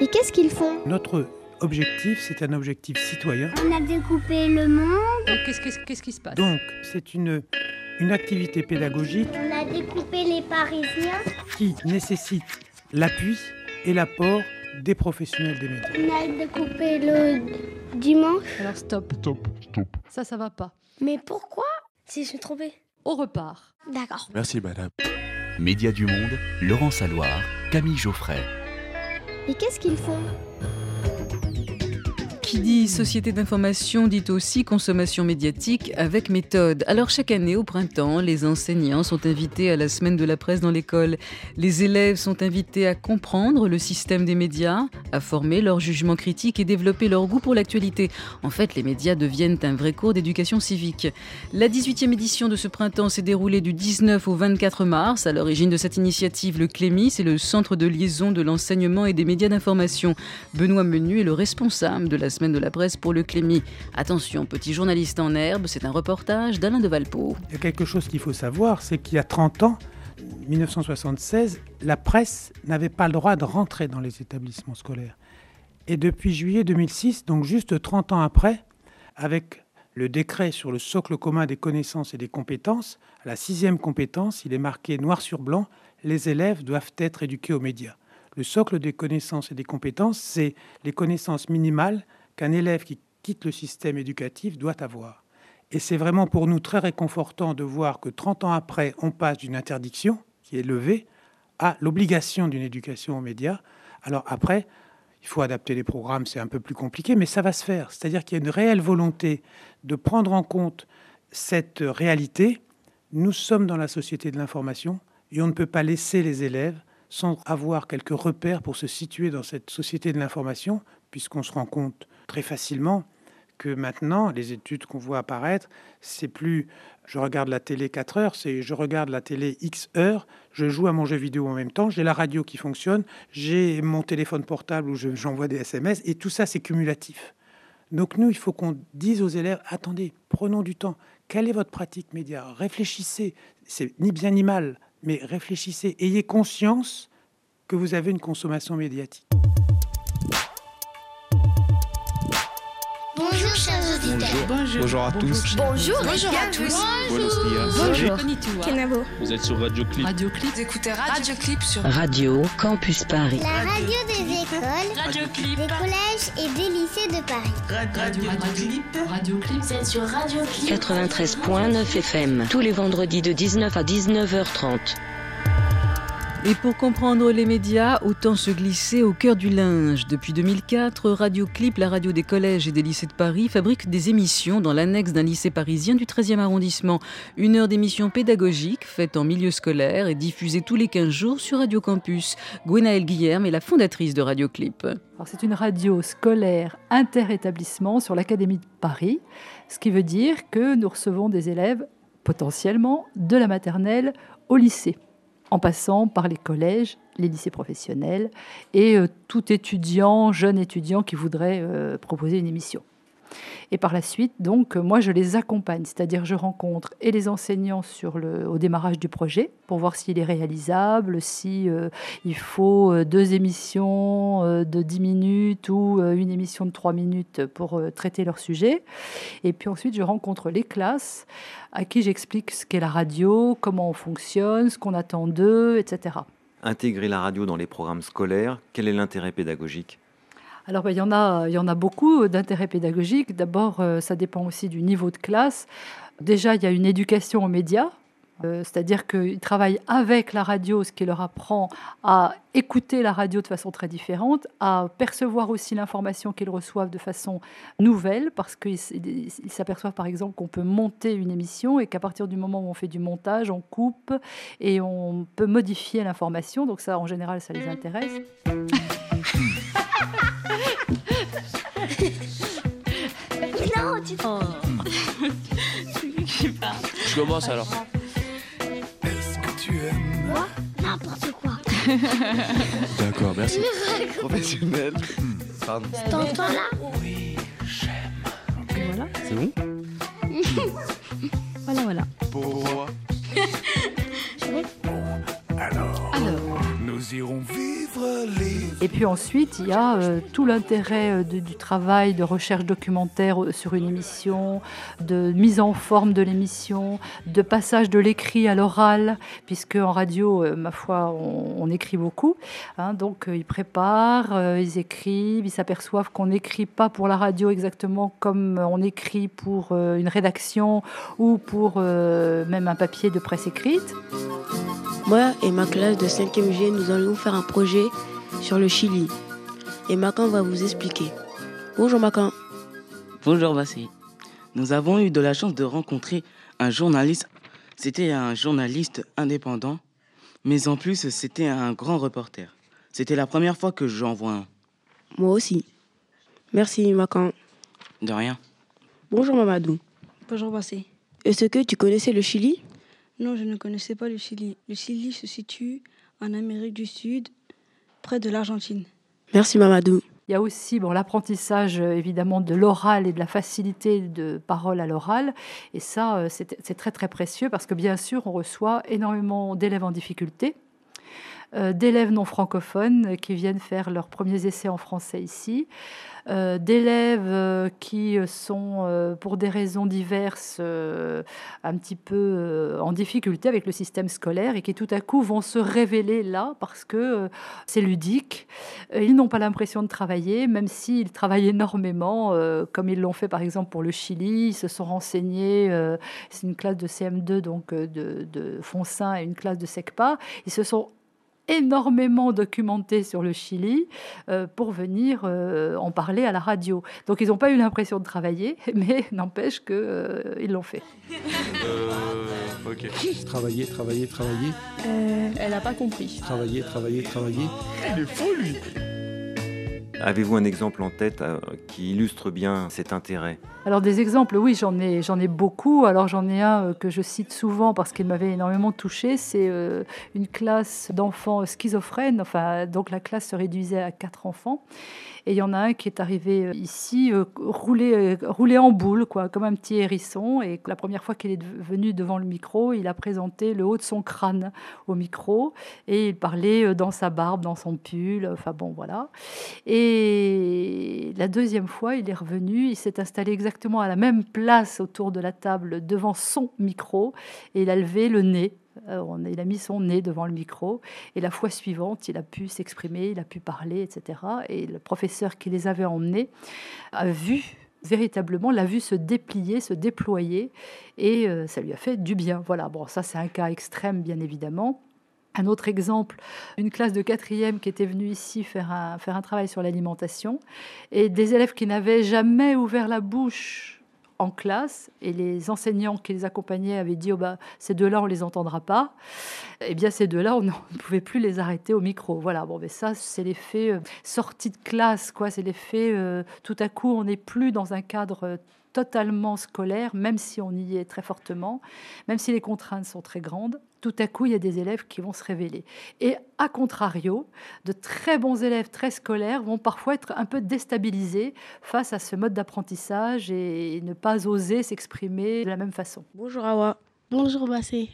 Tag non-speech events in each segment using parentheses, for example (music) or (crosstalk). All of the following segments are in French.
Et qu'est-ce qu'ils font Notre objectif, c'est un objectif citoyen. On a découpé le monde. Qu'est-ce qu'est-ce- qu'est-ce qui se passe? Donc, c'est une, une activité pédagogique On a découpé les Parisiens. qui nécessite l'appui et l'apport des professionnels des médias. On a découpé le dimanche. Alors stop. Stop, stop. Ça, ça va pas. Mais pourquoi? Si je suis trompée. On repart. D'accord. Merci, madame. Média du Monde, Laurent Saloir, Camille Geoffray. Et qu'est-ce qu'ils font? Qui dit société d'information dit aussi consommation médiatique avec méthode. Alors chaque année au printemps, les enseignants sont invités à la semaine de la presse dans l'école. Les élèves sont invités à comprendre le système des médias, à former leur jugement critique et développer leur goût pour l'actualité. En fait, les médias deviennent un vrai cours d'éducation civique. La 18e édition de ce printemps s'est déroulée du 19 au 24 mars. À l'origine de cette initiative, le CLEMI, c'est le centre de liaison de l'enseignement et des médias d'information. Benoît Menu est le responsable de la semaine de la presse pour le Clémy. Attention, petit journaliste en herbe, c'est un reportage d'Alain de Valpo. Il y a quelque chose qu'il faut savoir, c'est qu'il y a 30 ans, 1976, la presse n'avait pas le droit de rentrer dans les établissements scolaires. Et depuis juillet 2006, donc juste 30 ans après, avec le décret sur le socle commun des connaissances et des compétences, la sixième compétence, il est marqué noir sur blanc, les élèves doivent être éduqués aux médias. Le socle des connaissances et des compétences, c'est les connaissances minimales qu'un élève qui quitte le système éducatif doit avoir. Et c'est vraiment pour nous très réconfortant de voir que 30 ans après, on passe d'une interdiction qui est levée à l'obligation d'une éducation aux médias. Alors après, il faut adapter les programmes, c'est un peu plus compliqué, mais ça va se faire. C'est-à-dire qu'il y a une réelle volonté de prendre en compte cette réalité. Nous sommes dans la société de l'information et on ne peut pas laisser les élèves sans avoir quelques repères pour se situer dans cette société de l'information, puisqu'on se rend compte très facilement que maintenant, les études qu'on voit apparaître, c'est plus je regarde la télé 4 heures, c'est je regarde la télé X heures, je joue à mon jeu vidéo en même temps, j'ai la radio qui fonctionne, j'ai mon téléphone portable où je- j'envoie des SMS, et tout ça, c'est cumulatif. Donc nous, il faut qu'on dise aux élèves, attendez, prenons du temps. Quelle est votre pratique média? Réfléchissez. C'est ni bien ni mal, mais réfléchissez. Ayez conscience que vous avez une consommation médiatique. Bonjour, chers auditeurs. Bonjour à tous. Bonjour, Bonjour à tous. Bonjour. Kenavo. Vous êtes sur Radio Clip. Radio Clip. Vous écoutez Radio Clip sur Radio Campus Paris. La radio des écoles, Radio Clip. des collèges et des lycées de Paris. Radio, Radio Clip. Radio Clip. Vous êtes sur Radio Clip. 93.9 FM. Tous les vendredis de 19 à 19h30. Et pour comprendre les médias, autant se glisser au cœur du linge. Depuis 2004, Radio Clip, la radio des collèges et des lycées de Paris, fabrique des émissions dans l'annexe d'un lycée parisien du 13e arrondissement. Une heure d'émission pédagogique faite en milieu scolaire et diffusée tous les 15 jours sur Radio Campus. Gwenaëlle Guillerme est la fondatrice de Radio Clip. C'est une radio scolaire inter-établissement sur l'Académie de Paris, ce qui veut dire que nous recevons des élèves potentiellement de la maternelle au lycée, en passant par les collèges, les lycées professionnels et euh, tout étudiant, jeune étudiant qui voudrait euh, proposer une émission. Et par la suite, donc, moi, je les accompagne, c'est-à-dire je rencontre et les enseignants au démarrage du projet pour voir s'il est réalisable, si euh, il faut euh, deux émissions euh, de 10 minutes ou une émission de 3 minutes pour traiter leur sujet. Et puis ensuite, je rencontre les classes à qui j'explique ce qu'est la radio, comment on fonctionne, ce qu'on attend d'eux, etc. Intégrer la radio dans les programmes scolaires, quel est l'intérêt pédagogique? Alors, ben, il, y en a, il y en a beaucoup d'intérêts pédagogiques. D'abord, euh, ça dépend aussi du niveau de classe. Déjà, il y a une éducation aux médias. Euh, C'est-à-dire qu'ils travaillent avec la radio, ce qui leur apprend à écouter la radio de façon très différente, à percevoir aussi l'information qu'ils reçoivent de façon nouvelle, parce qu'ils s'aperçoivent par exemple qu'on peut monter une émission et qu'à partir du moment où on fait du montage, on coupe et on peut modifier l'information. Donc ça, en général, ça les intéresse. (laughs) Non, tu (laughs) Je commence alors. Est-ce que tu aimes N'importe quoi. D'accord, merci. (laughs) Professionnel. Pardon. T'entends là? Voilà, C'est bon? (laughs) Voilà, voilà. Et puis ensuite, il y a euh, tout l'intérêt euh, du travail de recherche documentaire euh, sur une émission, de mise en forme de l'émission, de passage de l'écrit à l'oral, puisque en radio, ma foi, on, écrit beaucoup. Hein. donc ils préparent, ils écrivent, ils s'aperçoivent qu'on n'écrit pas pour la radio exactement comme on écrit pour une rédaction ou pour même un papier de presse écrite. Moi et ma classe de 5e G, nous allons faire un projet sur le Chili. Et Macan va vous expliquer. Bonjour Macan. Bonjour Bassi. Nous avons eu de la chance de rencontrer un journaliste. C'était un journaliste indépendant, mais en plus c'était un grand reporter. C'était la première fois que j'en vois un. Moi aussi. Merci Macan. De rien. Bonjour Mamadou. Bonjour Bassi. Est-ce que tu connaissais le Chili? Non, je ne connaissais pas le Chili. Le Chili se situe en Amérique du Sud, près de l'Argentine. Merci Mamadou. Il y a aussi bon, l'apprentissage euh, évidemment de l'oral et de la facilité de parole à l'oral. Et ça, euh, c'est très très précieux parce que bien sûr, on reçoit énormément d'élèves en difficulté. Euh, d'élèves non francophones qui viennent faire leurs premiers essais en français ici, euh, d'élèves euh, qui sont, pour des raisons diverses, un petit peu en difficulté avec le système scolaire et qui tout à coup vont se révéler là parce que c'est ludique. Ils n'ont pas l'impression de travailler, même s'ils travaillent énormément, comme ils l'ont fait par exemple pour le Chili. Ils se sont renseignés, c'est une classe de CM2, donc de, de Foncin et une classe de SECPA. Ils se sont énormément documenté sur le Chili euh, pour venir euh, en parler à la radio. Donc ils n'ont pas eu l'impression de travailler, (laughs) mais n'empêche qu'ils euh, ils l'ont fait. ok. Travailler, travailler, travailler. elle n'a pas compris. Travailler, travailler, travailler. Il est fou lui Avez-vous un exemple en tête euh, qui illustre bien cet intérêt? Alors des exemples, oui, j'en ai, beaucoup. Alors j'en ai un euh, que je cite souvent parce qu'il m'avait énormément touché. C'est euh, une classe d'enfants schizophrènes. Enfin, donc la classe se réduisait à quatre enfants. Et il y en a un qui est arrivé euh, ici, euh, roulé, euh, roulé en boule, quoi, comme un petit hérisson. Et la première fois qu'il est venu devant le micro, il a présenté le haut de son crâne au micro. Et il parlait dans sa barbe, dans son pull. Enfin bon, voilà. Et la deuxième fois, il est revenu. Il s'est installé exactement à la même place autour de la table devant son micro. Et il a levé le nez euh, il a mis son nez devant le micro et la fois suivante, il a pu s'exprimer, il a pu parler, etc. Et le professeur qui les avait emmenés a vu véritablement l'a vu se déplier, se déployer, et euh, ça lui a fait du bien. Voilà, bon, ça c'est un cas extrême, bien évidemment. Un autre exemple, une classe de quatrième qui était venue ici faire faire un travail sur l'alimentation, et des élèves qui n'avaient jamais ouvert la bouche en classe et les enseignants qui les accompagnaient avaient dit oh bah, ces deux-là, on les entendra pas. Eh bien, ces deux-là, on (laughs) ne pouvait plus les arrêter au micro. Voilà, bon, mais ça, c'est l'effet euh, sortie de classe, quoi. C'est l'effet euh, tout à coup, on n'est plus dans un cadre euh, totalement scolaire, même si on y est très fortement, même si les contraintes sont très grandes, tout à coup, il y a des élèves qui vont se révéler. Et à contrario, de très bons élèves très scolaires vont parfois être un peu déstabilisés face à ce mode d'apprentissage et ne pas oser s'exprimer de la même façon. Bonjour Awa. Bonjour Bassé.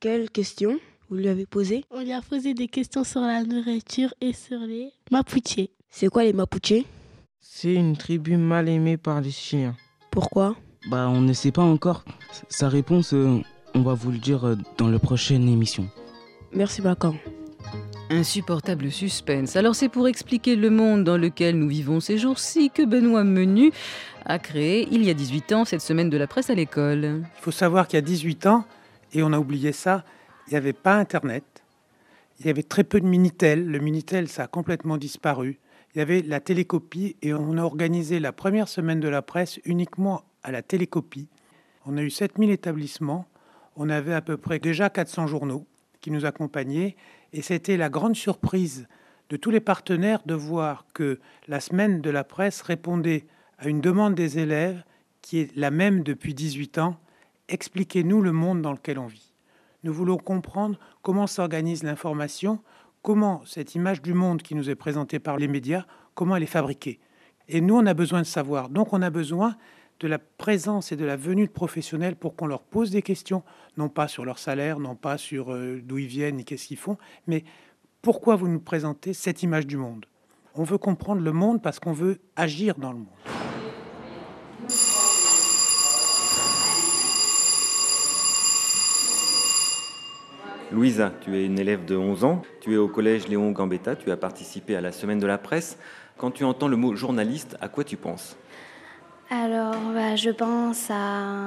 Quelle question vous lui avez posée? On lui a posé des questions sur la nourriture et sur les Mapuche. C'est quoi les Mapuche C'est une tribu mal aimée par les Chiliens. Pourquoi? Bah, on ne sait pas encore. Sa réponse, euh, on va vous le dire euh, dans la prochaine émission. Merci Macan. Insupportable suspense. Alors c'est pour expliquer le monde dans lequel nous vivons ces jours-ci que Benoît Menu a créé, il y a 18 ans, cette semaine de la presse à l'école. Il faut savoir qu'il y a 18 ans, et on a oublié ça, il n'y avait pas Internet, il y avait très peu de Minitel. Le Minitel, ça a complètement disparu il y avait la télécopie et on a organisé la première semaine de la presse uniquement à la télécopie. On a eu 7000 établissements, on avait à peu près déjà 400 journaux qui nous accompagnaient et c'était la grande surprise de tous les partenaires de voir que la semaine de la presse répondait à une demande des élèves qui est la même depuis 18 ans. Expliquez-nous le monde dans lequel on vit. Nous voulons comprendre comment s'organise l'information, comment cette image du monde qui nous est présentée par les médias, comment elle est fabriquée. Et nous, on a besoin de savoir. Donc, on a besoin de la présence et de la venue de professionnels pour qu'on leur pose des questions, non pas sur leur salaire, non pas sur euh, d'où ils viennent ni qu'est-ce qu'ils font, mais pourquoi vous nous présentez cette image du monde? On veut comprendre le monde parce qu'on veut agir dans le monde. Louisa, tu es une élève de 11 ans, tu es au collège Léon Gambetta, tu as participé à la semaine de la presse. Quand tu entends le mot journaliste, à quoi tu penses? Alors, bah, je pense à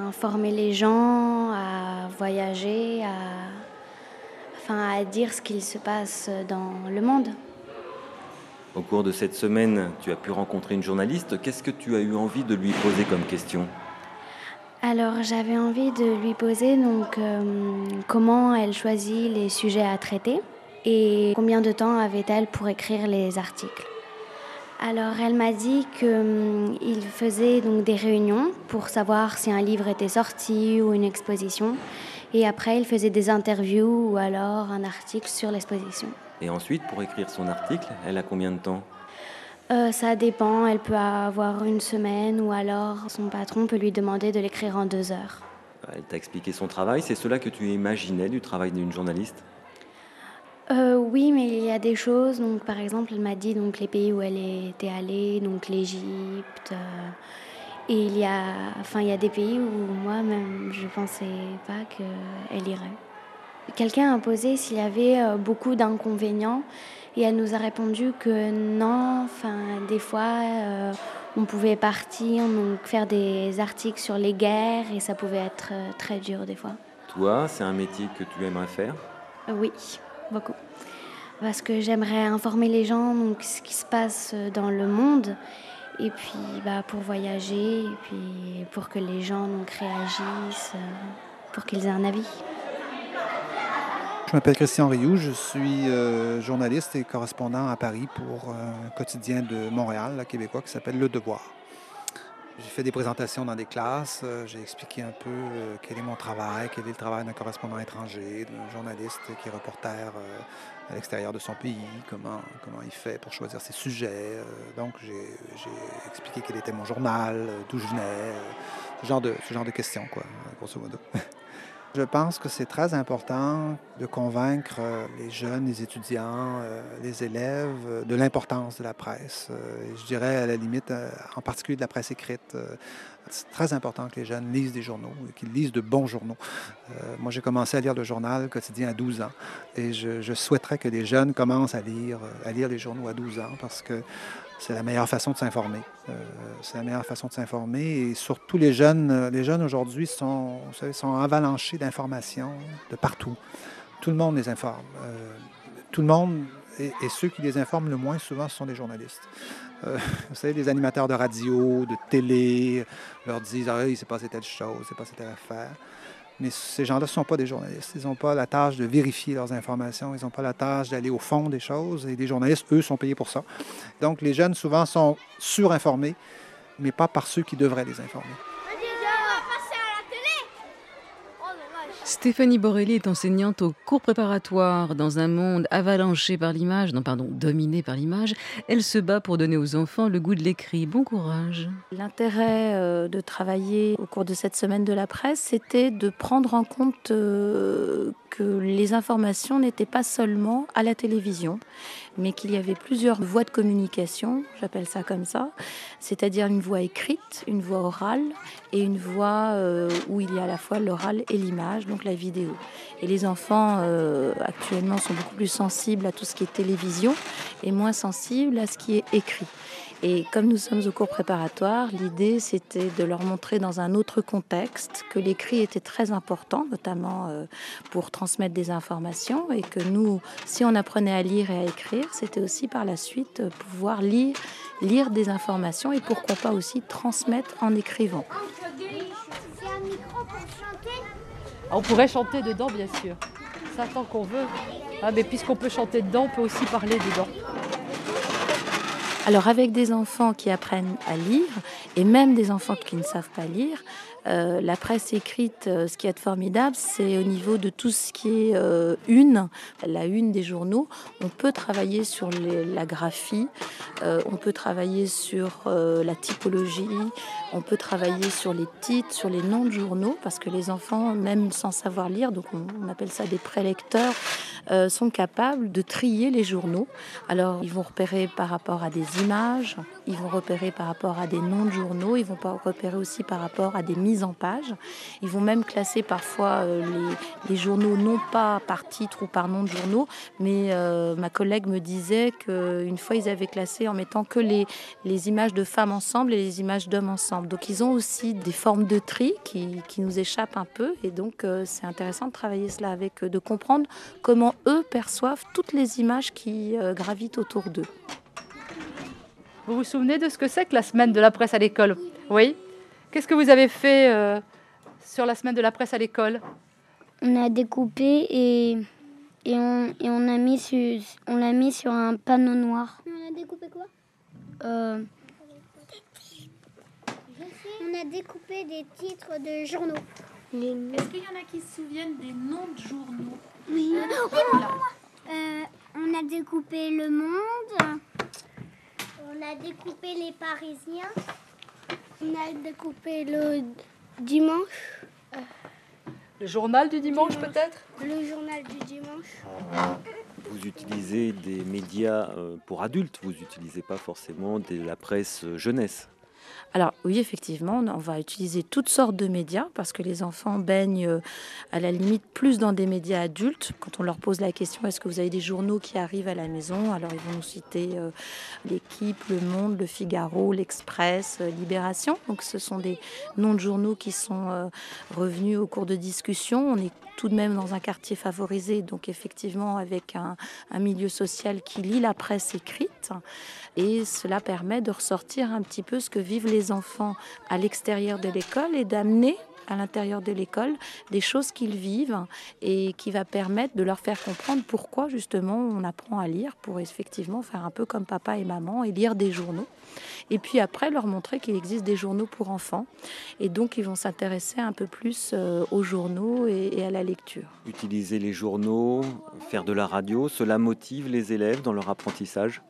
informer les gens, à voyager, à, enfin, à dire ce qu'il se passe dans le monde. Au cours de cette semaine, tu as pu rencontrer une journaliste. Qu'est-ce que tu as eu envie de lui poser comme question? Alors j'avais envie de lui poser donc euh, comment elle choisit les sujets à traiter et combien de temps avait-elle pour écrire les articles. Alors elle m'a dit qu'il faisait donc des réunions pour savoir si un livre était sorti ou une exposition et après il faisait des interviews ou alors un article sur l'exposition. Et ensuite pour écrire son article, elle a combien de temps? Euh, ça dépend, elle peut avoir une semaine ou alors son patron peut lui demander de l'écrire en deux heures. Elle t'a expliqué son travail, c'est cela que tu imaginais du travail d'une journaliste? Euh, Oui, mais il y a des choses, donc par exemple elle m'a dit donc, les pays où elle était allée, donc l'Égypte, euh, et il y, a, enfin, il y a des pays où moi-même je ne pensais pas qu'elle irait. Quelqu'un a posé s'il y avait beaucoup d'inconvénients et elle nous a répondu que non, enfin, des fois, euh, on pouvait partir, donc faire des articles sur les guerres et ça pouvait être euh, très dur des fois. Toi, c'est un métier que tu aimerais faire? Oui, beaucoup. Parce que j'aimerais informer les gens donc ce qui se passe dans le monde et puis bah, pour voyager et puis pour que les gens donc réagissent, euh, pour qu'ils aient un avis. Je m'appelle Christian Rioux, je suis euh, journaliste et correspondant à Paris pour un quotidien de Montréal, la québécois, qui s'appelle Le Devoir. J'ai fait des présentations dans des classes, euh, j'ai expliqué un peu euh, quel est mon travail, quel est le travail d'un correspondant étranger, d'un journaliste qui est reporter à l'extérieur de son pays, comment, comment il fait pour choisir ses sujets. donc j'ai expliqué quel était mon journal, d'où je venais, ce genre, de, ce genre de questions, quoi, grosso modo. (laughs) Je pense que c'est très important de convaincre euh, les jeunes, les étudiants, euh, les élèves euh, de l'importance de la presse. Je dirais à la limite, en particulier de la presse écrite. C'est très important que les jeunes lisent des journaux, qu'ils lisent de bons journaux. moi, j'ai commencé à lire le journal quotidien à 12 ans et je, souhaiterais que les jeunes commencent à lire, à lire les journaux à 12 ans parce que c'est la meilleure façon de s'informer. Euh, c'est la meilleure façon de s'informer. Et surtout, les jeunes, euh, les jeunes aujourd'hui sont, sont avalanchés d'informations de partout. Tout le monde les informe. Euh, tout le monde, et, ceux qui les informent le moins souvent, ce sont les journalistes. (laughs) vous savez, les animateurs de radio, de télé, leur disent Ah, il s'est passé telle chose, il s'est passé telle affaire. Mais ces gens-là ne sont pas des journalistes. Ils n'ont pas la tâche de vérifier leurs informations. Ils n'ont pas la tâche d'aller au fond des choses. Et les journalistes, eux, sont payés pour ça. Donc, les jeunes, souvent, sont surinformés, mais pas par ceux qui devraient les informer. Stéphanie Borelli est enseignante au cours préparatoire. Dans un monde avalanché par l'image, non pardon, dominé par l'image, elle se bat pour donner aux enfants le goût de l'écrit. Bon courage. L'intérêt euh, de travailler au cours de cette semaine de la presse, c'était de prendre en compte euh, que les informations n'étaient pas seulement à la télévision, mais qu'il y avait plusieurs voies de communication, j'appelle ça comme ça, c'est-à-dire une voix écrite, une voix orale et une voix euh, où il y a à la fois l'oral et l'image, donc la vidéo. Et les enfants euh, actuellement sont beaucoup plus sensibles à tout ce qui est télévision et moins sensibles à ce qui est écrit. Et comme nous sommes au cours préparatoire, l'idée c'était de leur montrer dans un autre contexte que l'écrit était très important, notamment euh, pour transmettre des informations, et que nous, si on apprenait à lire et à écrire, c'était aussi par la suite euh, pouvoir lire, lire des informations et pourquoi pas aussi transmettre en écrivant. On pourrait chanter dedans, bien sûr. Ça tant qu'on veut. Ah, mais puisqu'on peut chanter dedans, on peut aussi parler dedans. Alors avec des enfants qui apprennent à lire, et même des enfants qui ne savent pas lire, euh, la presse écrite, euh, ce qui est formidable, c'est au niveau de tout ce qui est euh, une, la une des journaux. On peut travailler sur la graphie, on peut travailler sur la typologie, on peut travailler sur les titres, sur les noms de journaux, parce que les enfants, même sans savoir lire, donc on, appelle ça des prélecteurs, sont capables de trier les journaux. Alors, ils vont repérer par rapport à des images, ils vont repérer par rapport à des noms de journaux, ils vont repérer aussi par rapport à des mises en page. Ils vont même classer parfois euh, les, journaux non pas par titre ou par nom de journaux, mais euh, ma collègue me disait qu'une fois ils avaient classé en mettant que les, images de femmes ensemble et les images d'hommes ensemble. Donc ils ont aussi des formes de tri qui, qui nous échappent un peu et donc euh, c'est intéressant de travailler cela avec eux, de comprendre comment eux perçoivent toutes les images qui gravitent autour d'eux. Vous vous souvenez de ce que c'est que la semaine de la presse à l'école? Oui Qu'est-ce que vous avez fait euh, sur la semaine de la presse à l'école? On a découpé et, et, on, et on, a mis sur, on l'a mis sur un panneau noir. On a découpé quoi? Euh, On a découpé des titres de journaux. Est-ce qu'il y en a qui se souviennent des noms de journaux? Oui. Euh, on a découpé Le Monde. On a découpé les Parisiens. On a découpé le dimanche. Le journal du dimanche, peut-être? Le journal du dimanche. Vous utilisez des médias euh, pour adultes, vous n'utilisez pas forcément de la presse jeunesse. Alors oui, effectivement, on va utiliser toutes sortes de médias parce que les enfants baignent euh, à la limite plus dans des médias adultes. Quand on leur pose la question est-ce que vous avez des journaux qui arrivent à la maison? Alors ils vont nous citer euh, l'équipe, le Monde, le Figaro, l'Express, euh, Libération. Donc ce sont des noms de journaux qui sont revenus au cours de discussions. On est tout de même dans un quartier favorisé, donc effectivement avec un, milieu social qui lit la presse écrite. Et cela permet de ressortir un petit peu ce que vivent les enfants à l'extérieur de l'école et d'amener à l'intérieur de l'école des choses qu'ils vivent et qui va permettre de leur faire comprendre pourquoi justement on apprend à lire pour effectivement faire un peu comme papa et maman et lire des journaux. Et puis après leur montrer qu'il existe des journaux pour enfants et donc ils vont s'intéresser un peu plus euh, aux journaux et à la lecture. Utiliser les journaux, faire de la radio, cela motive les élèves dans leur apprentissage?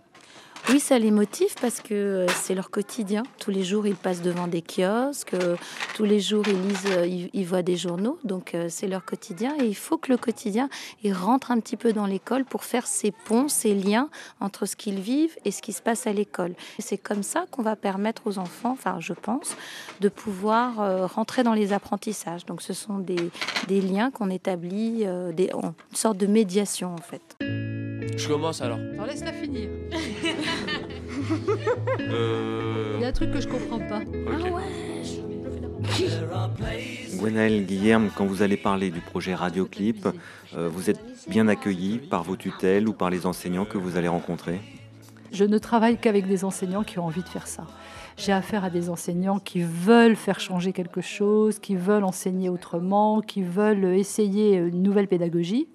Oui, ça les motive parce que euh, c'est leur quotidien. Tous les jours, ils passent devant des kiosques, euh, tous les jours, ils lisent, euh, ils, voient des journaux, donc c'est leur quotidien. Et il faut que le quotidien, il rentre un petit peu dans l'école pour faire ces ponts, ces liens entre ce qu'ils vivent et ce qui se passe à l'école. C'est comme ça qu'on va permettre aux enfants, enfin, je pense, de pouvoir rentrer dans les apprentissages. Donc, ce sont des, des liens qu'on établit, des, une sorte de médiation, en fait. Je commence alors. Alors laisse-la finir. (laughs) Euh. Il y a un truc que je comprends pas. Ah ouais. Gwenaël Guillerme, quand vous allez parler du projet Radioclip, euh, vous êtes bien accueilli par vos tutelles ou par les enseignants que vous allez rencontrer? Je ne travaille qu'avec des enseignants qui ont envie de faire ça. J'ai affaire à des enseignants qui veulent faire changer quelque chose, qui veulent enseigner autrement, qui veulent essayer une nouvelle pédagogie.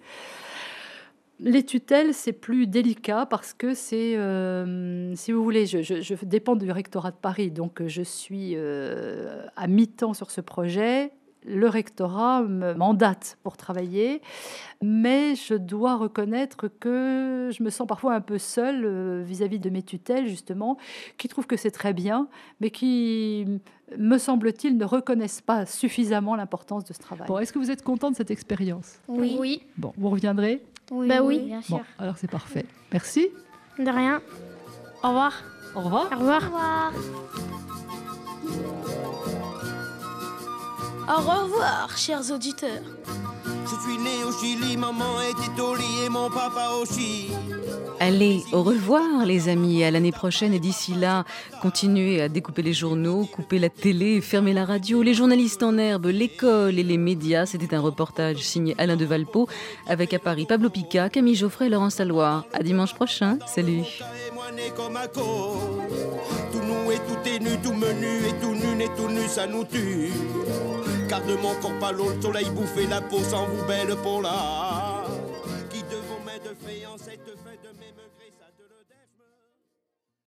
Les tutelles, c'est plus délicat parce que c'est, euh, si vous voulez, je, dépends du rectorat de Paris, donc je suis euh, à mi-temps sur ce projet. Le rectorat me mandate pour travailler, mais je dois reconnaître que je me sens parfois un peu seule euh, vis-à-vis de mes tutelles, justement, qui trouvent que c'est très bien, mais qui, me semble-t-il, ne reconnaissent pas suffisamment l'importance de ce travail. Bon, est-ce que vous êtes content de cette expérience? Oui. oui. Bon, vous reviendrez? Oui, bah oui, bien sûr. Bon, alors c'est parfait. Merci. De rien. Au revoir. Au revoir. Au revoir. Au revoir, chers auditeurs. Je suis né au Chili, maman était au lit et mon papa aussi. Allez, au revoir les amis, à l'année prochaine et d'ici là, continuez à découper les journaux, couper la télé, fermer la radio, les journalistes en herbe, l'école et les médias. C'était un reportage signé Alain de Valpo avec à Paris Pablo Pica, Camille Geoffrey et Laurence Salois. À dimanche prochain, salut. Tout nous et tout est nu, tout menu et tout nu et tout nu, ça nous tue. Car de mon corps l'eau, le soleil bouffer la peau sans vous belle pour là. Qui devons mettre de en cette